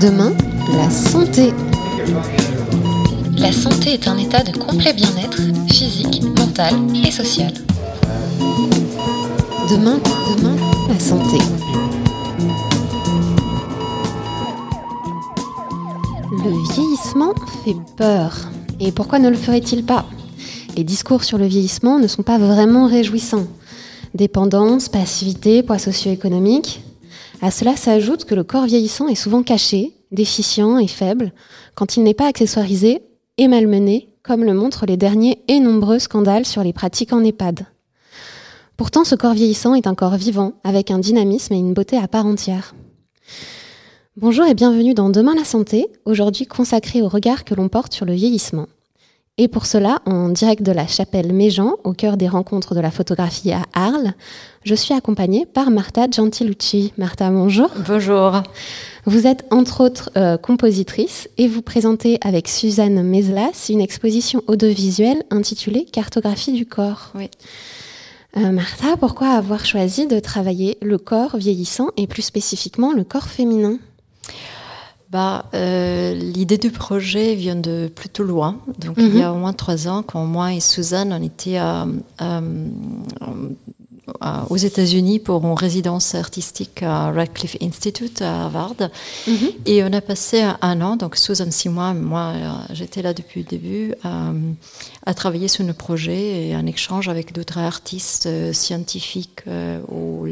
Demain, la santé. La santé est un état de complet bien-être physique, mental et social. Demain, demain, la santé. Le vieillissement fait peur. Et pourquoi ne le ferait-il pas? Les discours sur le vieillissement ne sont pas vraiment réjouissants. Dépendance, passivité, poids socio-économique, à cela s'ajoute que le corps vieillissant est souvent caché, déficient et faible, quand il n'est pas accessoirisé et malmené, comme le montrent les derniers et nombreux scandales sur les pratiques en EHPAD. Pourtant, ce corps vieillissant est un corps vivant, avec un dynamisme et une beauté à part entière. Bonjour et bienvenue dans Demain la santé, aujourd'hui consacré au regard que l'on porte sur le vieillissement. Et pour cela, en direct de la chapelle Méjean, au cœur des rencontres de la photographie à Arles, je suis accompagnée par Marta Gentilucci. Marta, bonjour. Bonjour. Vous êtes entre autres euh, compositrice et vous présentez avec Suzanne Meslas une exposition audiovisuelle intitulée Cartographie du corps. Oui. Euh, Martha, pourquoi avoir choisi de travailler le corps vieillissant et plus spécifiquement le corps féminin? Bah, euh, L'idée du projet vient de plutôt loin. Donc, il y Mhm. a au moins trois ans, quand moi et Suzanne, on était à- à- à- aux États-Unis pour une résidence artistique à Radcliffe Institute à Harvard. Mhm. Et on a passé un an, donc Suzanne six mois, moi euh, j'étais là depuis le début, euh, à travailler sur nos projets et en échange avec d'autres artistes euh, scientifiques euh, ou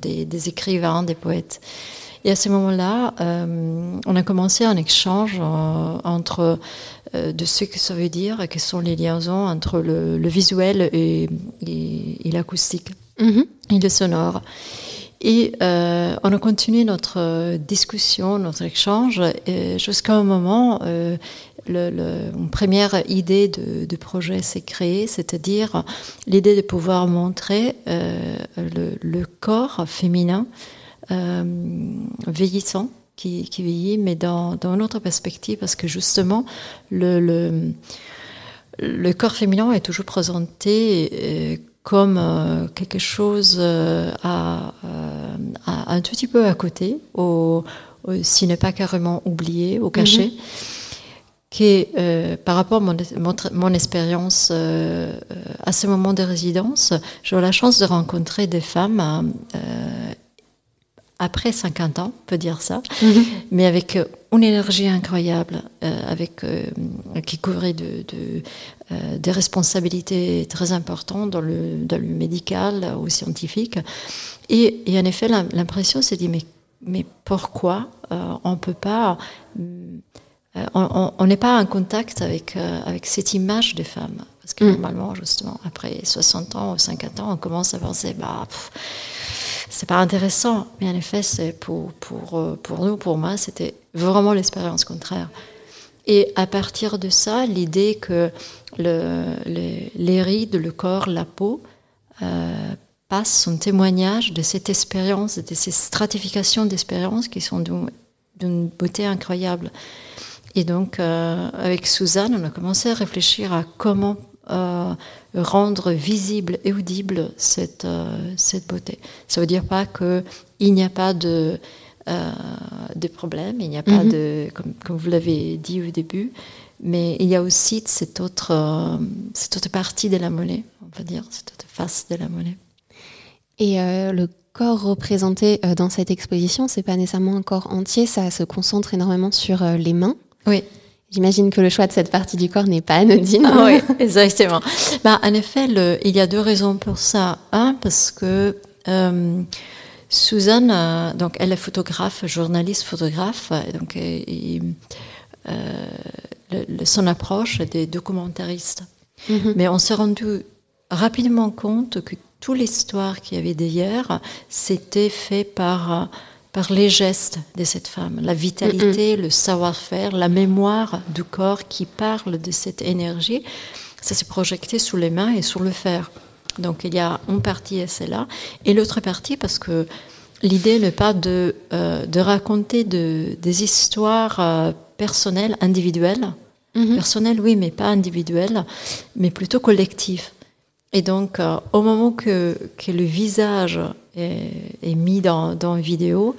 des, des écrivains, des poètes. Et à ce moment-là, euh, on a commencé un échange euh, entre euh, de ce que ça veut dire et quelles sont les liaisons entre le, le visuel et, et- et l'acoustique Mhm. et le sonore. Et euh, on a continué notre discussion, notre échange, jusqu'à un moment, euh, le, le- une première idée de, de projet s'est créée, c'est-à-dire l'idée de pouvoir montrer euh, le, le corps féminin vieillissant, qui, qui vieillit, mais dans, dans une autre perspective, parce que justement, le, le, le corps féminin est toujours présenté euh, comme euh, quelque chose euh, à, euh, à- un tout petit peu à côté, au, au- s'il n'est pas carrément oublié, au caché. Qui, euh, par rapport à mon, mon, mon expérience euh, euh, à ce moment de résidence, j'ai eu la chance de rencontrer des femmes euh, après 50 ans, on peut dire ça, Mhm. mais avec euh, une énergie incroyable, euh, avec, euh, qui couvrait de, de, euh, des responsabilités très importantes dans le, dans le médical ou scientifique. Et, et en effet, l'im- l'impression s'est dit, mais, mais pourquoi on ne peut pas... on- n'est pas en contact avec, avec cette image des femmes. Parce que Mm. normalement, justement, après 60 ans ou 50 ans, on commence à penser, bah, pff, c'est pas intéressant. Mais en effet, c'est pour, pour, euh, pour nous, pour moi, c'était vraiment l'expérience contraire. Et à partir de ça, l'idée que le, les, rides, le corps, la peau euh, passent son témoignage de cette expérience, de ces stratifications d'expériences qui sont d'une beauté incroyable. Et donc, euh, avec Suzanne, on a commencé à réfléchir à comment euh, rendre visible et audible cette, euh, cette beauté. Ça veut dire pas qu'il n'y a pas de, euh, de problème, il n'y a pas Mhm. de, comme, comme vous l'avez dit au début, mais il y a aussi cette autre, cette autre partie de la monnaie, on va dire, cette autre face de la monnaie. Et le corps représenté dans cette exposition, c'est pas nécessairement un corps entier, ça se concentre énormément sur les mains. Oui. J'imagine que le choix de cette partie du corps n'est pas anodine. Ah oui, exactement. Bah, en effet, le- il y a deux raisons pour ça. Un, parce que euh, Suzanne, euh, donc elle est photographe, journaliste photographe, et donc et- et, euh, le- le- son approche des documentaristes. Mhm. Mais on s'est rendu rapidement compte que toute l'histoire qu'il y avait derrière, c'était fait par, euh, par les gestes de cette femme, la vitalité, le savoir-faire, la mémoire du corps qui parle de cette énergie. Ça s'est projecté sur les mains et sur le fer. Donc il y a une partie et c'est là, et l'autre partie parce que l'idée n'est pas de, euh, de raconter de- des histoires euh, personnel, individuel. Mhm. Personnel, oui, mais pas individuel, mais plutôt collectif. Et donc, euh, au moment que, que le visage est, est mis dans, dans une vidéo,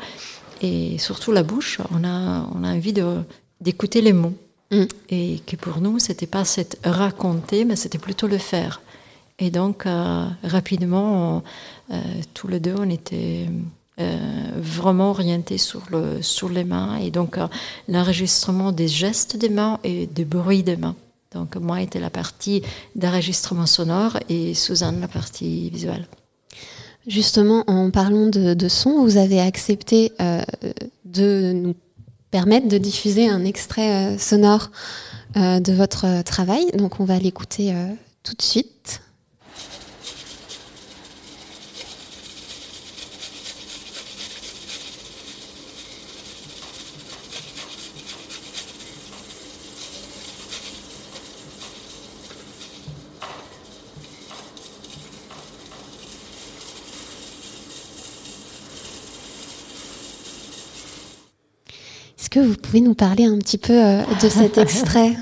et surtout la bouche, on a, on a envie de, d'écouter les mots. Mm. Et que pour nous, c'était pas cette raconter, mais c'était plutôt le faire. Et donc, euh, rapidement, on- euh, tous les deux, on était euh, vraiment orientés sur, le, sur les mains. Et donc, euh, l'enregistrement des gestes des mains et des bruits des mains. Donc, moi, était la partie d'enregistrement sonore et Suzanne, la partie visuelle. Justement, en parlant de, son, vous avez accepté euh, de nous permettre de diffuser un extrait euh, sonore euh, de votre travail. Donc, on va l'écouter tout de suite. Que vous pouvez nous parler un petit peu euh, de cet extrait?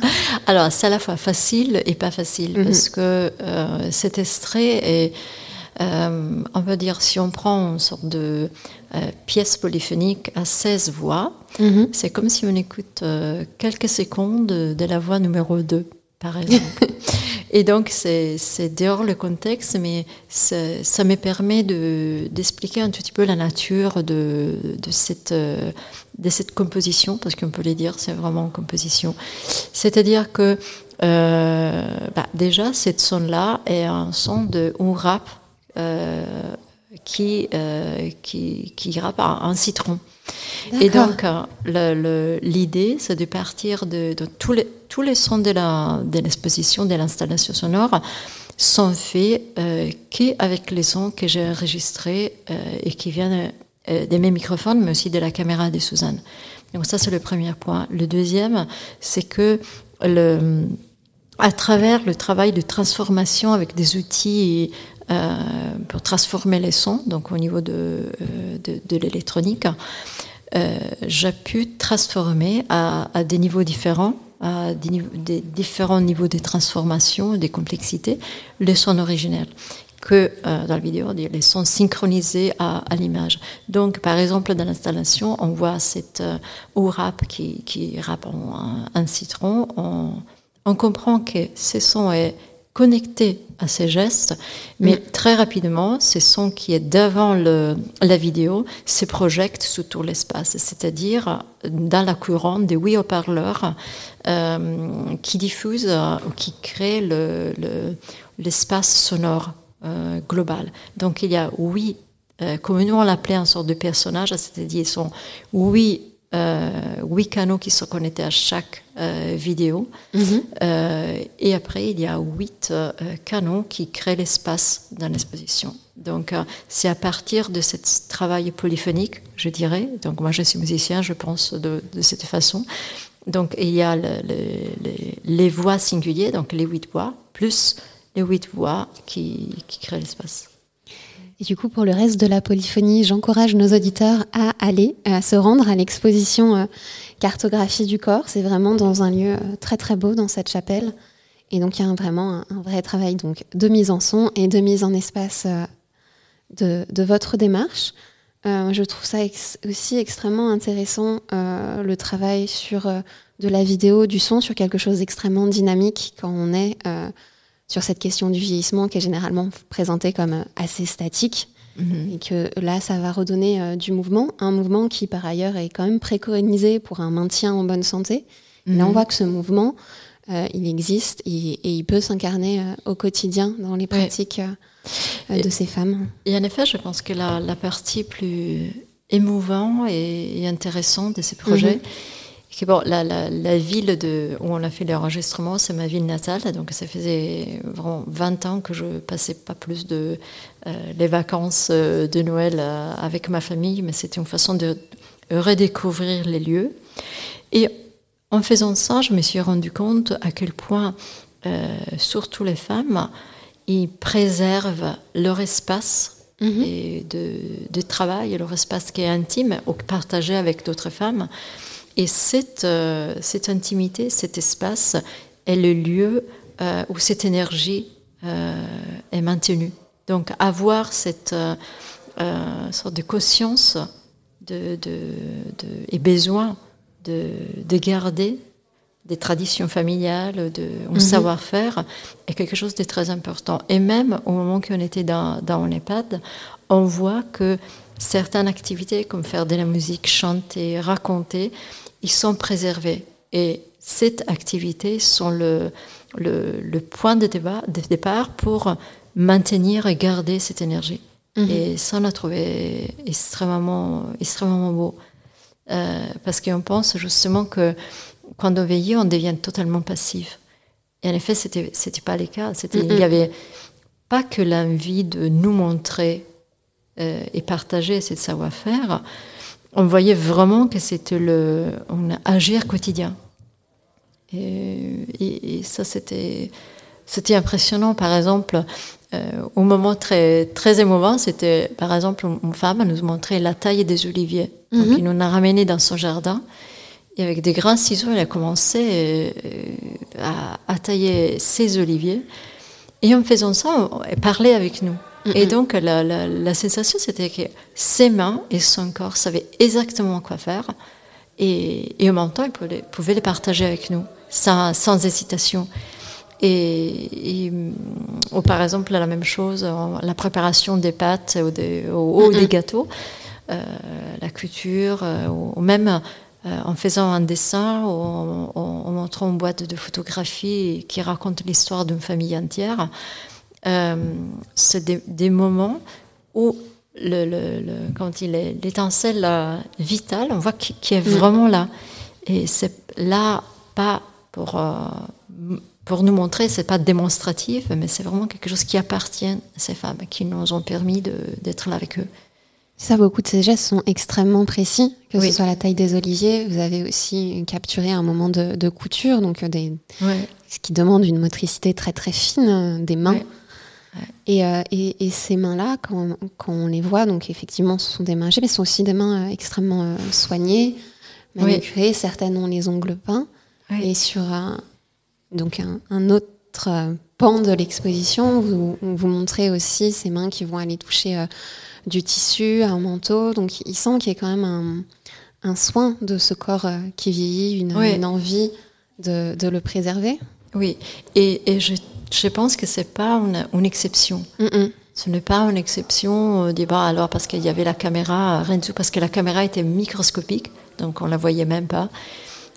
Alors, c'est à la fois facile et pas facile, Mhm. parce que euh, cet extrait est, euh, on va dire, si on prend une sorte de pièce polyphonique à 16 voix, Mhm. c'est comme si on écoute quelques secondes de la voix numéro 2, par exemple. Et donc, c'est dehors le contexte, mais ça me permet de- d'expliquer un tout petit peu la nature de, de, cette, euh, de cette composition, parce qu'on peut les dire, c'est vraiment une composition. C'est-à-dire que, euh, bah, déjà, cette son-là est un son de un rap euh, qui, euh, qui, qui rappe un, citron. Et donc, l'idée, c'est de partir de, de tous, les, tous les sons de l'exposition, de l'installation sonore, sont faits euh, qu'avec les sons que j'ai enregistrés euh, et qui viennent euh, de mes microphones, mais aussi de la caméra de Suzanne. Donc ça, c'est le premier point. Le deuxième, c'est que à travers le travail de transformation avec des outils euh, pour transformer les sons, donc au niveau de, l'électronique, j'ai pu transformer à des niveaux différents, à des, différents niveaux de transformation, des complexités, le son originel que euh, dans la vidéo, les sons synchronisés à, l'image. Donc, par exemple, dans l'installation, on voit cette euh, au rap qui, qui rappe en un citron. On, on comprend que ce son est connecté à ces gestes, mais très rapidement, ce son qui est devant le, la vidéo se projette sur tout l'espace, c'est-à-dire dans la couronne des huit haut-parleurs euh, qui diffusent euh, ou qui créent le- le- l'espace sonore euh, global. Donc il y a euh, comme nous on l'appelait, un sorte de personnage, c'est-à-dire ils sont huit, euh, huit canaux qui sont connectés à chaque euh, vidéo. Mhm. Euh, et après, il y a huit canaux qui créent l'espace dans l'exposition. Donc, c'est à partir de ce travail polyphonique, je dirais. Donc, moi, je suis musicien, je pense de, de cette façon. Donc, il y a le- le- le- les voix singulières, donc les huit voix, plus les huit voix qui, qui créent l'espace. Et du coup, pour le reste de la polyphonie, j'encourage nos auditeurs à aller, à se rendre à l'exposition euh, Cartographie du corps. C'est vraiment dans un lieu euh, très très beau dans cette chapelle. Et donc, il y a vraiment un, vrai travail donc, de mise en son et de mise en espace euh, de, votre démarche. Je trouve ça aussi extrêmement intéressant, le travail sur de la vidéo, du son, sur quelque chose d'extrêmement dynamique quand on est sur cette question du vieillissement qui est généralement présentée comme euh, assez statique. Et que là, ça va redonner euh, du mouvement, un mouvement qui par ailleurs est quand même préconisé pour un maintien en bonne santé. Et Là, on voit que ce mouvement, euh, il existe et, et il peut s'incarner euh, au quotidien dans les pratiques de ces femmes. Et en effet, je pense que la, la partie plus émouvante et, et intéressante de ces projets, que bon, la, la, la ville de, où on a fait l'enregistrement, c'est ma ville natale, donc ça faisait vraiment 20 ans que je passais pas plus de euh, les vacances euh, de Noël euh, avec ma famille, mais c'était une façon de redécouvrir les lieux. Et en faisant ça, je me suis rendu compte à quel point, euh, surtout les femmes, ils préservent leur espace Mhm. et de, de travail, leur espace qui est intime ou partagé avec d'autres femmes. Et cette, cette intimité, cet espace est le lieu où cette énergie est maintenue. Donc avoir cette sorte de conscience de, de, et besoin de, de garder des traditions familiales, de mhm. savoir-faire, est quelque chose de très important. Et même au moment qu'on était dans, dans EHPAD, on voit que certaines activités, comme faire de la musique, chanter, raconter, ils sont préservés. Et cette activité sont le, le, point de, débat, de, départ pour maintenir et garder cette énergie. Mhm. Et ça, on a trouvé extrêmement, extrêmement beau. Euh, parce qu'on pense justement que quand on veille, on devient totalement passif. Et en effet, c'était c'était pas le cas. C'était il y avait pas que l'envie de nous montrer euh, et partager ce savoir-faire. On voyait vraiment que c'était le on agir quotidien. Et, et, ça c'était c'était impressionnant. Par exemple, euh, au moment très très émouvant, c'était par exemple une femme nous montrait la taille des oliviers. Donc, mm-hmm. il nous a ramené dans son jardin. Et avec des grands ciseaux, elle a commencé euh, à, tailler ses oliviers. Et en faisant ça, elle parlait avec nous. Et donc, la, sensation, c'était que ses mains et son corps savaient exactement quoi faire. Et, en même temps, ils pouvaient, les partager avec nous, sans, sans hésitation. Et, ou par exemple, la même chose, la préparation des pâtes ou des, des gâteaux, euh, la couture, euh, ou même euh, en faisant un dessin ou en, montrant une boîte de photographie qui raconte l'histoire d'une famille entière. Euh, c'est des, moments où le, quand il est l'étincelle vitale, on voit qu'il est vraiment là. Et c'est là pas pour euh, pour nous montrer, c'est pas démonstratif, mais c'est vraiment quelque chose qui appartient à ces femmes, qui nous ont permis d'être là avec eux. Ça, beaucoup de ces gestes sont extrêmement précis, que ce soit la taille des oliviers. Vous avez aussi capturé un moment de, couture, donc euh, ce qui demande une motricité très très fine euh, des mains. Euh, et, et, ces mains-là, quand, quand, on les voit, donc effectivement, ce sont des mains mais ce sont aussi des mains extrêmement soignées, manucurées. Certaines ont les ongles peints. Et sur un, donc un, autre pan de l'exposition, vous, vous montrez aussi ces mains qui vont aller toucher du tissu, un manteau. Donc il sent qu'il y a quand même un, soin de ce corps euh, qui vieillit, une, envie de, le préserver. Oui, et, je, pense que c'est pas une, exception. Ce n'est pas une exception euh, débat alors parce qu'il y avait la caméra, Renzo, parce que la caméra était microscopique, donc on la voyait même pas.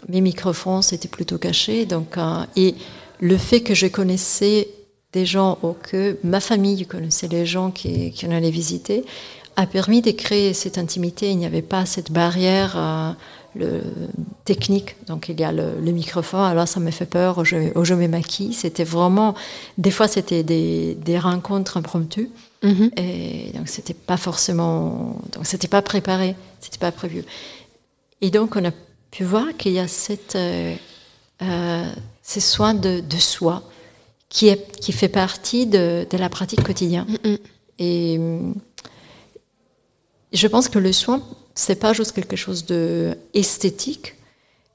Mes microphones étaient plutôt cachés, donc euh, et le fait que je connaissais des gens ou que ma famille connaissait les gens qui, qui on allait visiter, a permis de créer cette intimité. Il n'y avait pas cette barrière euh, le, technique. Donc il y a le, microphone, alors ça me fait peur, je, je me maquille. C'était vraiment, des fois c'était des, des rencontres impromptues. Mm-hmm. Et donc c'était pas forcément, donc c'était pas préparé, c'était pas prévu. Et donc on a pu voir qu'il y a cette, euh, euh ces soins de, de soi qui, est, qui fait partie de, de la pratique quotidienne. Mm. Et je pense que le soin, c'est pas juste quelque chose de esthétique,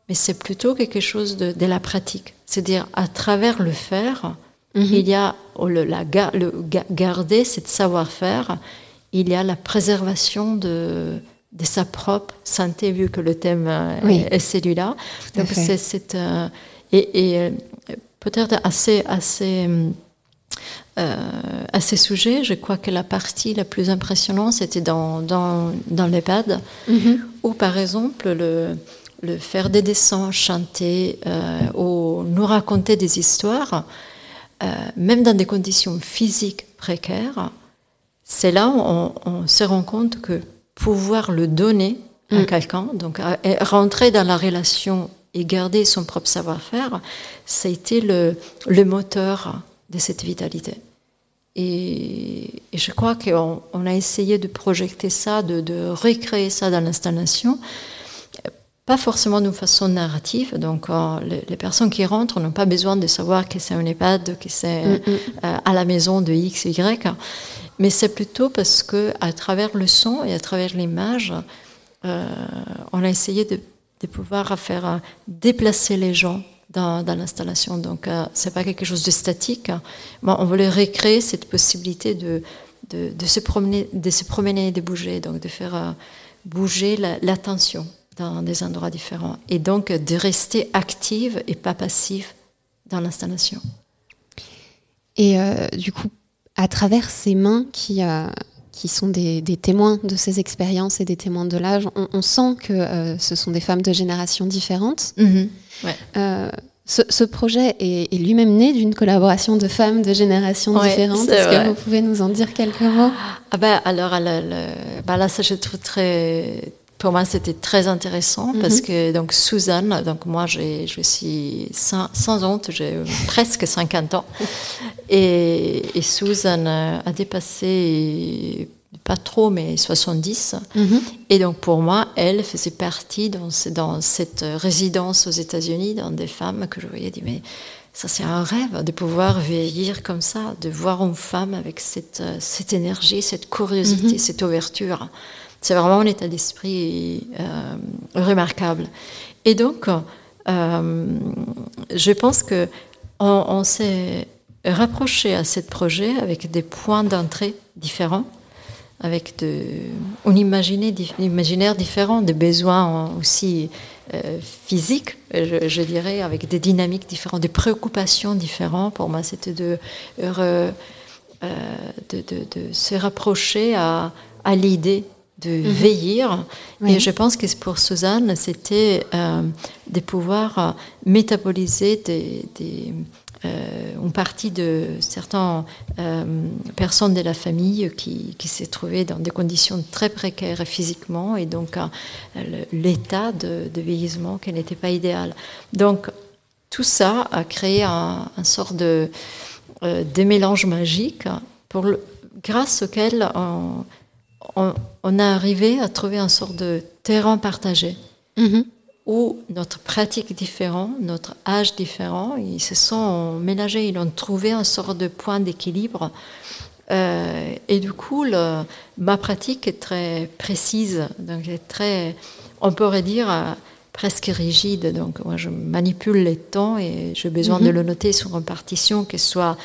mais c'est plutôt quelque chose de, de la pratique. C'est-à-dire, à travers le faire, mm-hmm. il y a le, la, le garder cette savoir-faire, il y a la préservation de, de sa propre santé, vu que le thème est, celui-là. Donc, c'est euh, et, et, euh, peut-être assez, assez, euh, à ces sujets, je crois que la partie la plus impressionnante, c'était dans, dans, dans l'EHPAD, mm-hmm. où par exemple, le, le, faire des dessins, chanter, euh, ou nous raconter des histoires, euh, même dans des conditions physiques précaires, c'est là où on, on, se rend compte que pouvoir le donner à mm. quelqu'un, donc rentrer dans la relation et garder son propre savoir-faire, ça a été le, le moteur de cette vitalité. Et, je crois qu'on on a essayé de projeter ça, de, de recréer ça dans l'installation, pas forcément d'une façon narrative. Donc, euh, les, personnes qui rentrent n'ont pas besoin de savoir que c'est un EHPAD, que c'est mm, mm. Euh, à la maison de X, Y. Mais c'est plutôt parce que, à travers le son et à travers l'image, euh, on a essayé de de pouvoir faire déplacer les gens dans, l'installation. Donc, c'est pas quelque chose de statique. on voulait recréer cette possibilité de, de, se promener, de se promener et de bouger, donc de faire bouger l'attention dans des endroits différents et donc de rester active et pas passive dans l'installation. Et euh, du coup, à travers ces mains qui, euh, qui sont des, témoins de ces expériences et des témoins de l'âge, on, sent que euh, ce sont des femmes de générations différentes. Mm-hmm. Ce, projet est, lui-même né d'une collaboration de femmes de générations différentes. Est-ce que vous pouvez nous en dire quelques mots? Ah ben, Alors, bah là, ça, je trouve très, pour moi, c'était très intéressant mhm. parce que donc Suzanne, donc moi, je suis sans, honte, j'ai presque 50 ans, et, et Suzanne a dépassé pas trop, mais 70. Mhm. Et donc pour moi, elle faisait partie dans, dans cette résidence aux États-Unis, dans des femmes que je voyais dire mais ça c'est un rêve de pouvoir vieillir comme ça, de voir une femme avec cette, cette énergie, cette curiosité, mhm. cette ouverture. C'est vraiment un état d'esprit euh, remarquable. Et donc, euh, je pense que on, s'est rapproché à ce projet avec des points d'entrée différents, avec de, un imaginaire différent, des besoins aussi euh, physiques, je, dirais, avec des dynamiques différentes, des préoccupations différentes. Pour moi, c'était de, se rapprocher à l'idée de mhm. veiller. Et je pense que pour Suzanne, c'était euh, de pouvoir euh, métaboliser des, euh, une partie de certaines personnes de la famille qui, qui s'est trouvée dans des conditions très précaires physiquement et donc l'état de, vieillissement qui n'était pas idéal. Donc tout ça a créé un, un sort de, de mélange magique pour le, grâce auquel on, on, a arrivé à trouver un sort de terrain partagé mhm. où notre pratique différente, notre âge différent, ils se sont mélangés, ils ont trouvé un sort de point d'équilibre. Euh, et du coup, ma pratique est très précise, donc est très, on pourrait dire, euh, presque rigide. Donc, moi, je manipule les temps et j'ai besoin de mhm. le noter sur une partition qui soit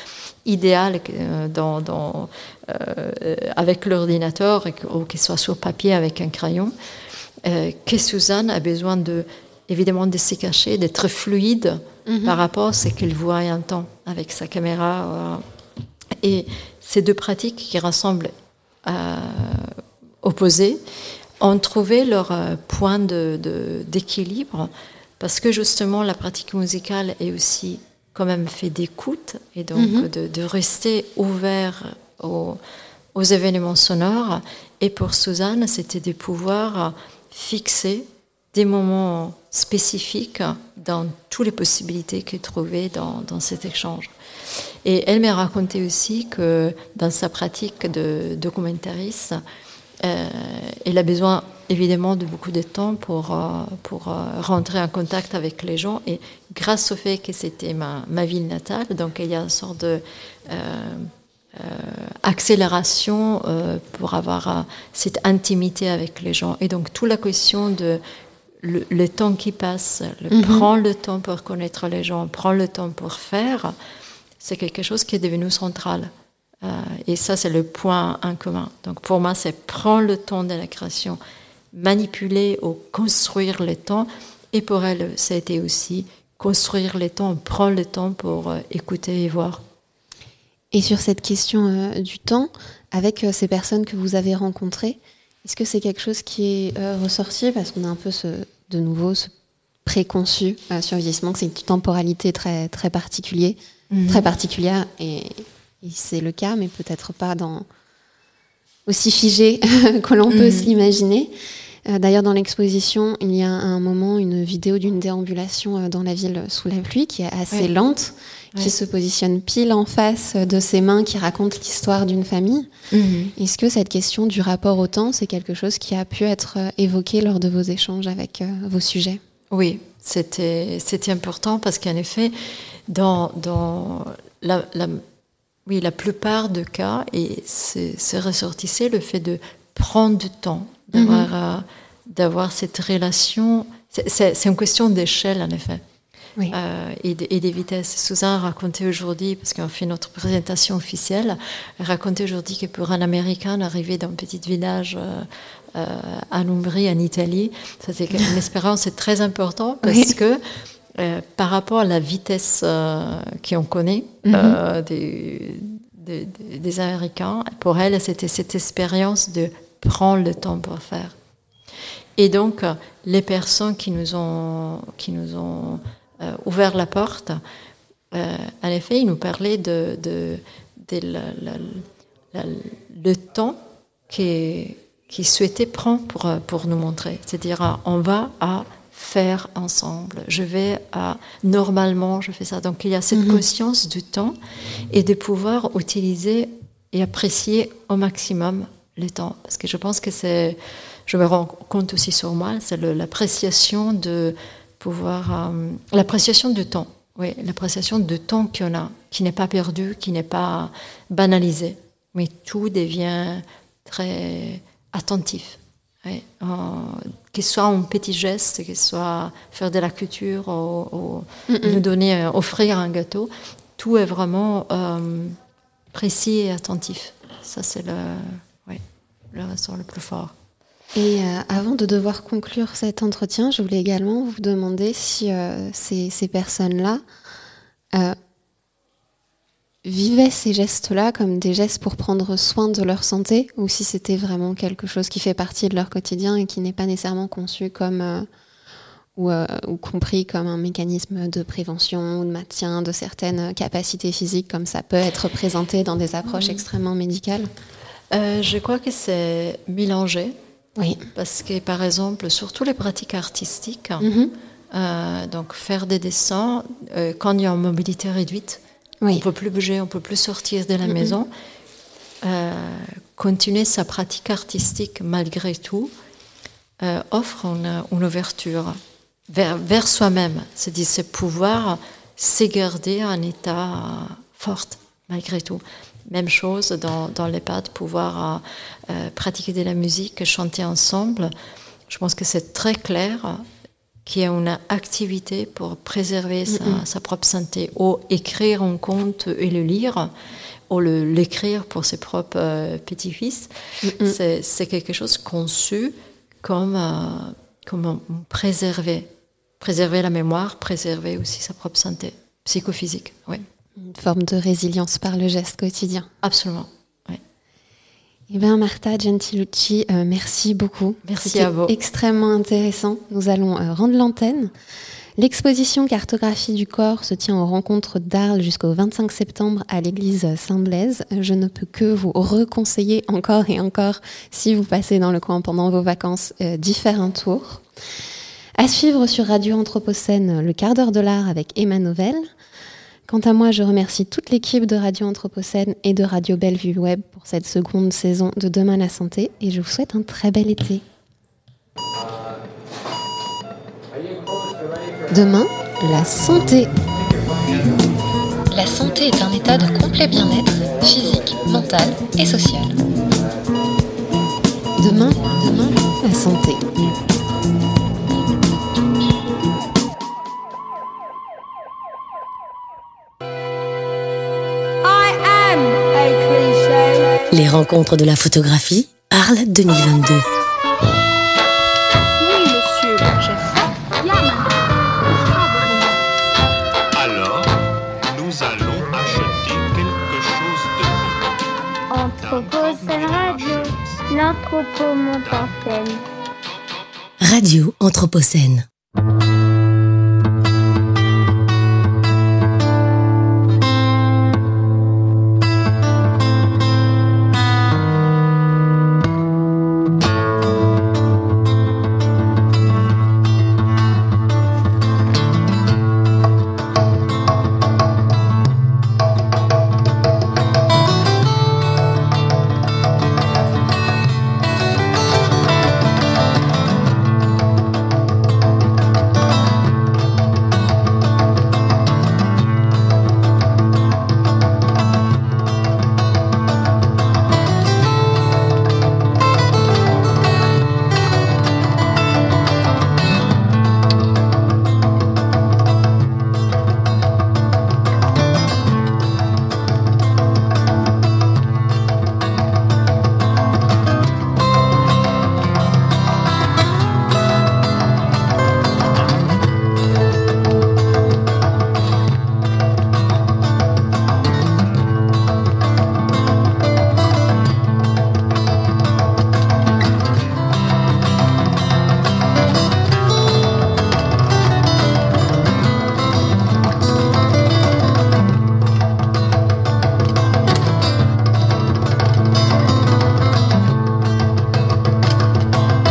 idéale euh, dans, euh, avec l'ordinateur ou qu'il soit sur papier avec un crayon. Euh, que Suzanne a besoin de, évidemment de se cacher, d'être fluide mhm. par rapport à ce qu'elle voit un temps avec sa caméra. Et ces deux pratiques qui rassemblent opposées, ont trouvé leur euh, point d'équilibre parce que justement la pratique musicale est aussi quand même fait d'écoute et donc mhm. de, rester ouvert aux, événements sonores. Et pour Suzanne, c'était de pouvoir fixer des moments spécifiques dans toutes les possibilités qu'elle trouvait dans, dans cet échange. Et elle m'a raconté aussi que dans sa pratique de documentariste, euh, elle a besoin évidemment de beaucoup de temps pour, euh, pour euh, rentrer en contact avec les gens. Et grâce au fait que c'était ma, ma, ville natale, donc il y a une sorte de accélération pour avoir cette intimité avec les gens. Et donc toute la question de le, temps qui passe, le mhm. prendre le temps pour connaître les gens, prendre le temps pour faire, c'est quelque chose qui est devenu central. Euh, et ça, c'est le point en commun. Donc pour moi, c'est prendre le temps de la création, manipuler ou construire le temps. Et pour elle, ça a été aussi construire le temps, prendre le temps pour euh, écouter et voir. Et sur cette question euh, du temps, avec ces personnes que vous avez rencontrées, est-ce que c'est quelque chose qui est ressorti? Parce qu'on a un peu ce, de nouveau ce préconçu sur le vieillissement, que c'est une temporalité très, très, particulier, mhm. très particulière. Et c'est le cas, mais peut-être pas dans aussi figé que l'on peut mhm. s'imaginer. Euh, d'ailleurs, dans l'exposition, il y a un moment une vidéo d'une déambulation euh, dans la ville sous la pluie qui est assez lente, qui se positionne pile en face de ces mains qui racontent l'histoire d'une famille. Mhm. Est-ce que cette question du rapport au temps, c'est quelque chose qui a pu être euh, évoqué lors de vos échanges avec vos sujets? Oui, c'était important parce qu'en effet, dans, dans la, la oui, la plupart des cas, et c'est ressortissait le fait de prendre du temps, d'avoir mhm. euh, cette relation c'est une question d'échelle, en effet. Euh, et, des vitesses. Suzanne racontait aujourd'hui, parce qu'on fait notre présentation officielle, elle racontait aujourd'hui que pour un Américain arriver dans un petit village euh, euh, à Lombrie, en Italie, ça c'est une expérience très importante parce que par rapport à la vitesse qu'on connaît mhm. des, des, des, Américains, pour elle, c'était cette expérience de prendre le temps pour faire. Et donc, les personnes qui nous ont, qui nous ont euh, ouvert la porte, euh, en effet, il nous parlait de, de, le temps qu'il qui souhaitait prendre pour, pour nous montrer. C'est-à-dire, on va à faire ensemble. Je vais à normalement, je fais ça. Donc il y a cette mhm. conscience du temps et de pouvoir utiliser et apprécier au maximum le temps. Parce que je pense que c'est, je me rends compte aussi sur moi, c'est l'appréciation de pouvoir, euh, l'appréciation du temps. Oui, l'appréciation du temps qu'on a, qui n'est pas perdu, qui n'est pas banalisé, mais tout devient très attentif. Oui, euh, qu'il soit un petit geste, qu'il soit faire de la culture, ou, nous donner, euh, offrir un gâteau, tout est vraiment précis et attentif. Ça, c'est le, oui, le ressort le plus fort. Et euh, avant de devoir conclure cet entretien, je voulais également vous demander si euh, ces, ces personnes-là euh, vivaient ces gestes-là comme des gestes pour prendre soin de leur santé ou si c'était vraiment quelque chose qui fait partie de leur quotidien et qui n'est pas nécessairement conçu comme ou, ou, compris comme un mécanisme de prévention ou de maintien de certaines capacités physiques comme ça peut être présenté dans des approches mmh. extrêmement médicales? Je crois que c'est mélangé. Oui. Parce que, par exemple, surtout les pratiques artistiques, mhm. euh, donc faire des dessins, euh, quand il y a une mobilité réduite, on ne peut plus bouger, on ne peut plus sortir de la maison, euh, continuer sa pratique artistique malgré tout offre une, ouverture vers, vers soi-même. C'est-à-dire, c'est pouvoir se garder un état fort malgré tout. Même chose dans, dans l'EHPAD, pouvoir euh, euh, pratiquer de la musique, chanter ensemble. Je pense que c'est très clair qu'il y a une activité pour préserver sa, propre santé, ou écrire un conte et le lire, ou l'écrire pour ses propres euh, petits-fils. C'est quelque chose conçu comme, comme préserver. Préserver la mémoire, préserver aussi sa propre santé psychophysique. Oui. Une forme de résilience par le geste quotidien. Absolument. Eh bien, Martha Gentilucci, euh, merci beaucoup. Merci à vous. extrêmement intéressant. Nous allons euh, rendre l'antenne. L'exposition Cartographie du corps se tient aux rencontres d'Arles jusqu'au 25 septembre à l'église Saint-Blaise. Je ne peux que vous reconseiller encore et encore, si vous passez dans le coin pendant vos vacances, euh, d'y faire un tour. À suivre sur Radio Anthropocène, le quart d'heure de l'art avec Emma Novelle. Quant à moi, je remercie toute l'équipe de Radio Anthropocène et de Radio Bellevue Web pour cette seconde saison de Demain la santé et je vous souhaite un très bel été. Demain, la santé. La santé est un état de complet bien-être physique, mental et social. Demain, demain, la santé. Les rencontres de la photographie, Arles 2022. Oui, monsieur chef. Alors, nous allons acheter quelque chose de bon. Anthropocène Radio, l'anthropomont en scène. Radio Anthropocène.